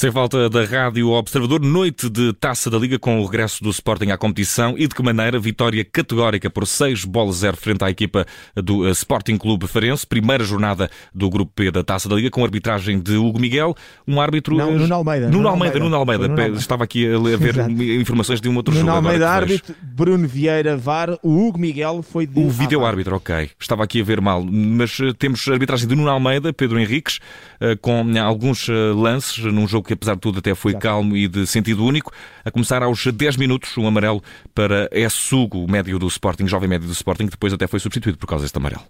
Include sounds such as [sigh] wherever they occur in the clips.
Sem falta da Rádio Observador, noite de Taça da Liga com o regresso do Sporting à competição e de que maneira vitória categórica por 6 bolas 0 frente à equipa do eh, Sporting Clube Farense, primeira jornada do Grupo P da Taça da Liga com arbitragem de Hugo Miguel, um árbitro... Não, Nuno Almeida. Nuno Almeida, Nuno Almeida. Nuno Almeida. Estava aqui a ver informações de um outro Nuno jogo. Nuno Almeida árbitro, Bruno Vieira VAR, o Hugo Miguel foi de... O vídeo árbitro, ok. Estava aqui a ver mal, mas eh, temos a arbitragem de Nuno Almeida, Pedro Henriques, eh, com alguns lances num jogo que apesar de tudo até foi calmo e de sentido único. A começar aos 10 minutos, um amarelo para Essugo, o médio do Sporting, jovem médio do Sporting, que depois até foi substituído por causa deste amarelo.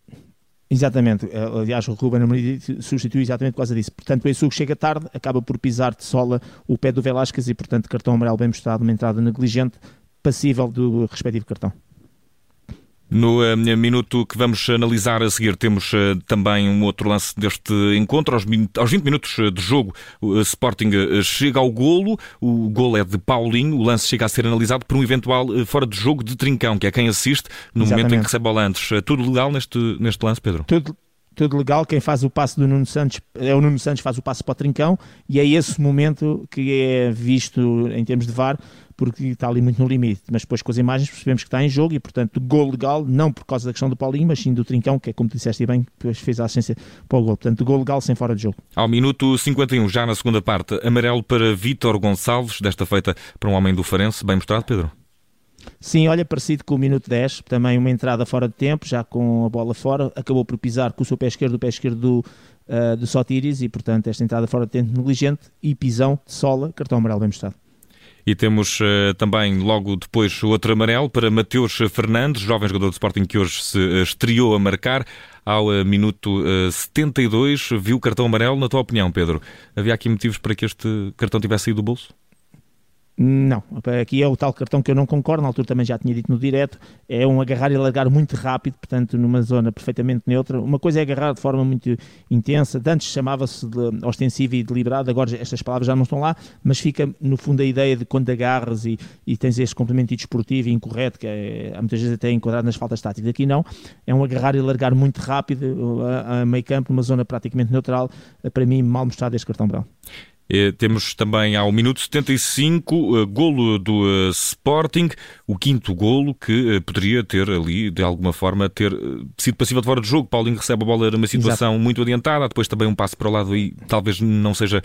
Exatamente, eh, aliás o Ruben Amorim substitui exatamente por causa disso. Portanto, o Essugo chega tarde, acaba por pisar de sola o pé do Velasquez e, portanto, cartão amarelo bem mostrado, uma entrada negligente, passível do respectivo cartão. No uh, minuto que vamos analisar a seguir, temos uh, também um outro lance deste encontro. Aos, aos 20 minutos de jogo, o Sporting uh, chega ao golo. O golo é de Paulinho. O lance chega a ser analisado por um eventual fora de jogo de Trincão, que é quem assiste no Exatamente. momento em que recebe bola antes. tudo legal neste, neste lance, Pedro? Tudo, tudo legal. Quem faz o passe do Nuno Santos é o Nuno Santos faz o passe para o Trincão e é esse momento que é visto em termos de VAR porque está ali muito no limite. Mas depois com as imagens percebemos que está em jogo e, portanto, gol legal, não por causa da questão do Paulinho, mas sim do Trincão, que é como disseste bem, depois fez a assistência para o gol. Portanto, gol legal sem fora de jogo. Ao minuto 51, já na segunda parte, amarelo para Vítor Gonçalves, desta feita para um homem do Farense. Bem mostrado, Pedro? Sim, olha, parecido com o minuto 10, também uma entrada fora de tempo, já com a bola fora, acabou por pisar com o seu pé esquerdo, o pé esquerdo do, uh, do Sotiris, e portanto esta entrada fora de tempo negligente e pisão de sola, cartão amarelo bem mostrado. E temos uh, também logo depois outro amarelo para Mateus Fernandes, jovem jogador de Sporting que hoje se uh, estreou a marcar. Ao uh, minuto 72, viu o cartão amarelo. Na tua opinião, Pedro, havia aqui motivos para que este cartão tivesse saído do bolso? Não, aqui é o tal cartão que eu não concordo, na altura também já tinha dito no direto, é um agarrar e largar muito rápido, portanto numa zona perfeitamente neutra. Uma coisa é agarrar de forma muito intensa, antes chamava-se de ostensiva e deliberado, agora estas palavras já não estão lá, mas fica no fundo a ideia de quando agarras e, e tens este complemento desportivo e incorreto, que é, muitas vezes até enquadrado nas faltas táticas. Aqui não, é um agarrar e largar muito rápido a, a meio campo, numa zona praticamente neutral, para mim mal mostrado este cartão branco. Eh, temos também ao minuto 75 eh, golo do eh, Sporting, o quinto golo que poderia ter ali, de alguma forma, ter sido passível de fora de jogo. Paulinho recebe a bola numa situação Exato. muito adiantada, depois também um passo para o lado e talvez não seja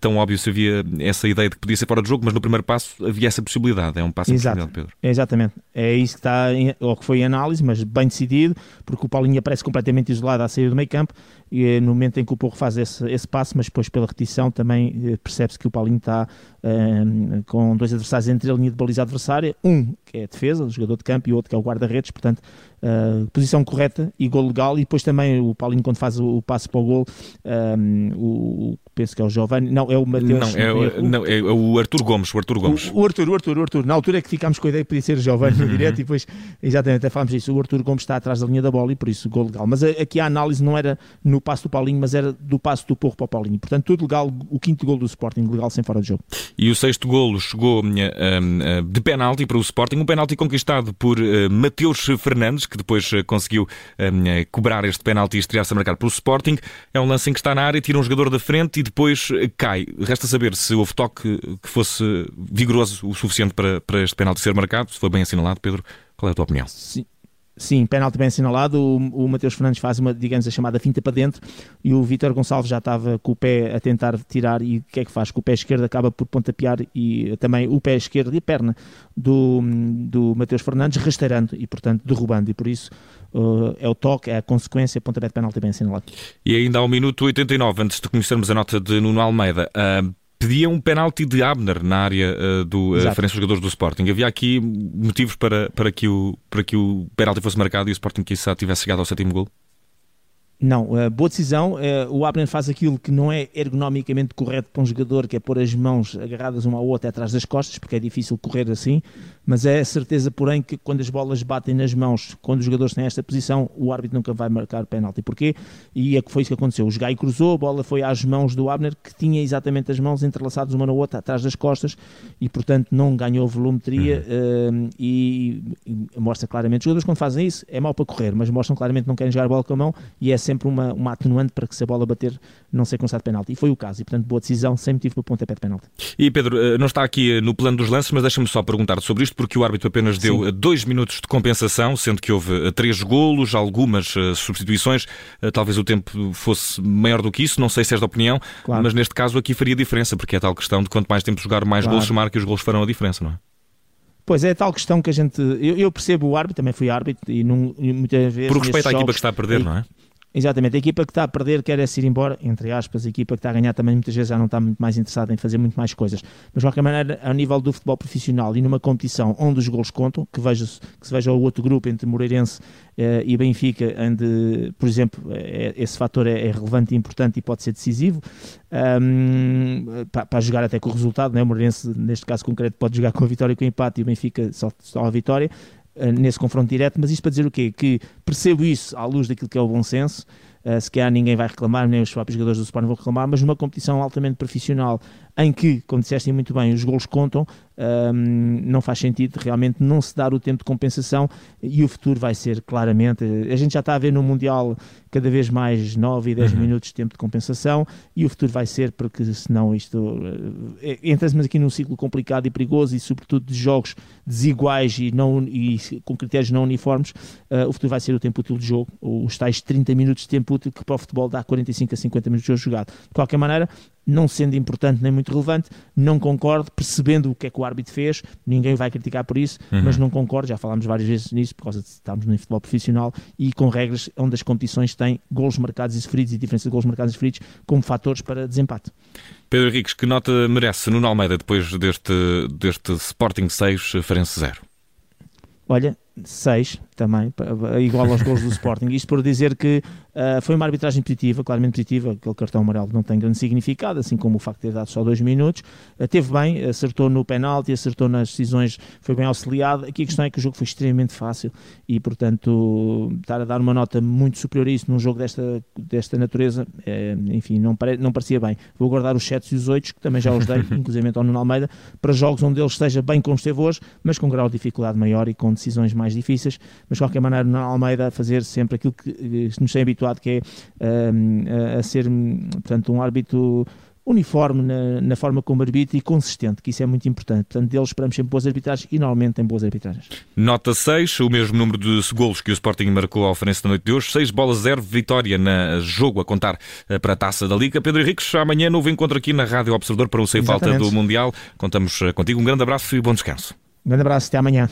tão óbvio se havia essa ideia de que podia ser fora de jogo, mas no primeiro passo havia essa possibilidade. É um passo Exato. Pedro. Exatamente. É isso que está, ou que foi a análise, mas bem decidido, porque o Paulinho aparece completamente isolado à saída do meio campo e no momento em que o Porro faz esse, esse passo, mas depois pela repetição também eh, percebe-se que o Paulinho está um, ehm, com dois adversários entre a linha de baliza adversária, um que é a defesa, o jogador de campo, e outro que é o guarda-redes, portanto, uh, posição correta e gol legal, e depois também o Paulinho quando faz o, o passo para o gol, um, o, penso que é o Giovanni, não, é o Mateus. Não, é, o, não, é o Arthur Gomes, o Arthur Gomes. O, o Arthur, o Arthur, o Arthur, na altura é que ficámos com a ideia que podia ser o Giovanni no [laughs] direto, e depois, exatamente, até falámos disso, o Arthur Gomes está atrás da linha da bola, e por isso gol legal, mas aqui a análise não era no passo do Paulinho, mas era do passo do Porro para o Paulinho, portanto tudo legal, o quinto gol do Sporting, legal sem fora de jogo. E o sexto golo chegou uh, uh, de penalti para o Sporting, um penalti conquistado por Mateus Fernandes, que depois conseguiu cobrar este penalti e estrear-se a marcar para o Sporting. É um lance em que está na área, tira um jogador da frente e depois cai. Resta saber se houve toque que fosse vigoroso o suficiente para, para este penalti ser marcado, se foi bem assinalado, Pedro. Qual é a tua opinião? Sim. Sim, penalti bem assinalado. O, o Mateus Fernandes faz uma, digamos, a chamada finta para dentro e o Vítor Gonçalves já estava com o pé a tentar tirar e o que é que faz? Com o pé esquerdo acaba por pontapear e também o pé esquerdo e a perna do, do Mateus Fernandes rasteirando e, portanto, derrubando. E por isso uh, é o toque, é a consequência, pontapé de penalti bem assinalado. E ainda ao minuto 89, antes de conhecermos a nota de Nuno Almeida, uh pedia um penalti de Abner na área uh, do uh, Farense jogadores do Sporting. Havia aqui motivos para, para, que o, para que o penalti fosse marcado e o Sporting quizá tivesse chegado ao sétimo gol? Não, uh, boa decisão. Uh, o Abner faz aquilo que não é ergonomicamente correto para um jogador, que é pôr as mãos agarradas uma à outra atrás das costas, porque é difícil correr assim. Mas é certeza, porém, que quando as bolas batem nas mãos, quando os jogadores têm esta posição, o árbitro nunca vai marcar penalti. Porquê? E é que foi isso que aconteceu. O Gai cruzou, a bola foi às mãos do Abner, que tinha exatamente as mãos entrelaçadas uma na outra, atrás das costas, e portanto não ganhou volumetria. Uhum. Uh, e, e, mostra claramente, os jogadores quando fazem isso, é mau para correr, mas mostram claramente que não querem jogar a bola com a mão, e é sempre uma, uma atenuante para que se a bola bater não ser considerado penalti. E foi o caso, e portanto boa decisão, sem motivo para pontapé de penalti. E Pedro, eh, não está aqui no plano dos lances, mas deixa-me só perguntar sobre isto, porque o árbitro apenas deu Sim. dois minutos de compensação, sendo que houve três golos, algumas substituições, talvez o tempo fosse maior do que isso, não sei se és da opinião, claro. mas neste caso aqui faria diferença, porque é tal questão de quanto mais tempo jogar, mais claro. golos se marca e os golos farão a diferença, não é? Pois é, tal questão que a gente. Eu, eu percebo o árbitro, também fui árbitro e, não, e muitas vezes. Por respeito à equipa que está a perder, não é? Exatamente, a equipa que está a perder quer é se ir embora, entre aspas, a equipa que está a ganhar também muitas vezes já não está muito mais interessada em fazer muito mais coisas. Mas de qualquer maneira, a nível do futebol profissional e numa competição onde os gols contam, que, veja, que se veja o outro grupo entre Moreirense eh, e Benfica, onde, por exemplo, é, esse fator é, é, relevante e importante e pode ser decisivo, um, para, para, jogar até com o resultado, né? o Moreirense, neste caso concreto, pode jogar com a vitória e com o empate e o Benfica só, só a vitória, eh, nesse confronto direto, mas isto para dizer o quê? Que percebo isso à luz daquilo que é o bom senso, uh, se calhar ninguém vai reclamar, nem os próprios jogadores do Sporting vão reclamar, mas numa competição altamente profissional, em que, como disseste muito bem, os gols contam, um, não faz sentido realmente não se dar o tempo de compensação e o futuro vai ser claramente. A gente já está a ver no Mundial cada vez mais 9 e 10 uhum. minutos de tempo de compensação e o futuro vai ser, porque senão isto uh, entra-se aqui num ciclo complicado e perigoso e, sobretudo, de jogos desiguais e, não, e com critérios não uniformes. Uh, o futuro vai ser o tempo útil de jogo, os tais 30 minutos de tempo útil que para o futebol dá 45 a 50 minutos de jogo jogado. De qualquer maneira, não sendo importante nem muito relevante, não concordo, percebendo o que é que o árbitro fez, ninguém vai criticar por isso, uhum. mas não concordo, já falámos várias vezes nisso, por causa de estarmos no futebol profissional e com regras onde as competições têm golos marcados e sofridos e diferença de golos marcados e sofridos como fatores para desempate. Pedro Henriques, que nota merece Nuno Almeida depois deste, deste Sporting 6, Farense 0? Olha, 6 também, igual aos gols do [laughs] Sporting. Isto por dizer que uh, foi uma arbitragem positiva, claramente positiva, aquele cartão amarelo não tem grande significado, assim como o facto de ter dado só dois minutos. Uh, teve bem, acertou no penalti, acertou nas decisões, foi bem auxiliado. Aqui a questão é que o jogo foi extremamente fácil e, portanto, estar a dar uma nota muito superior a isso num jogo desta, desta natureza, é, enfim, não, pare, não parecia bem. Vou guardar os 7 e os 8, que também já os dei, [laughs] inclusive ao Nuno Almeida, para jogos onde ele esteja bem como esteve hoje, mas com grau de dificuldade maior e com decisões mais difíceis mas de qualquer maneira na Almeida a fazer sempre aquilo que nos tem habituado, que é um, a ser portanto, um árbitro uniforme na, na, forma como arbitra e consistente, que isso é muito importante. Portanto, deles esperamos sempre boas arbitragens e normalmente tem boas arbitragens. Nota 6, o mesmo número de golos que o Sporting marcou ao Farense da noite de hoje. 6 bolas 0, vitória na jogo a contar eh, para a taça da Liga. Pedro Henriques, amanhã novo encontro aqui na Rádio Observador para o Sem Falta do Mundial. Contamos eh, contigo. Um grande abraço e bom descanso. Um grande abraço, até amanhã.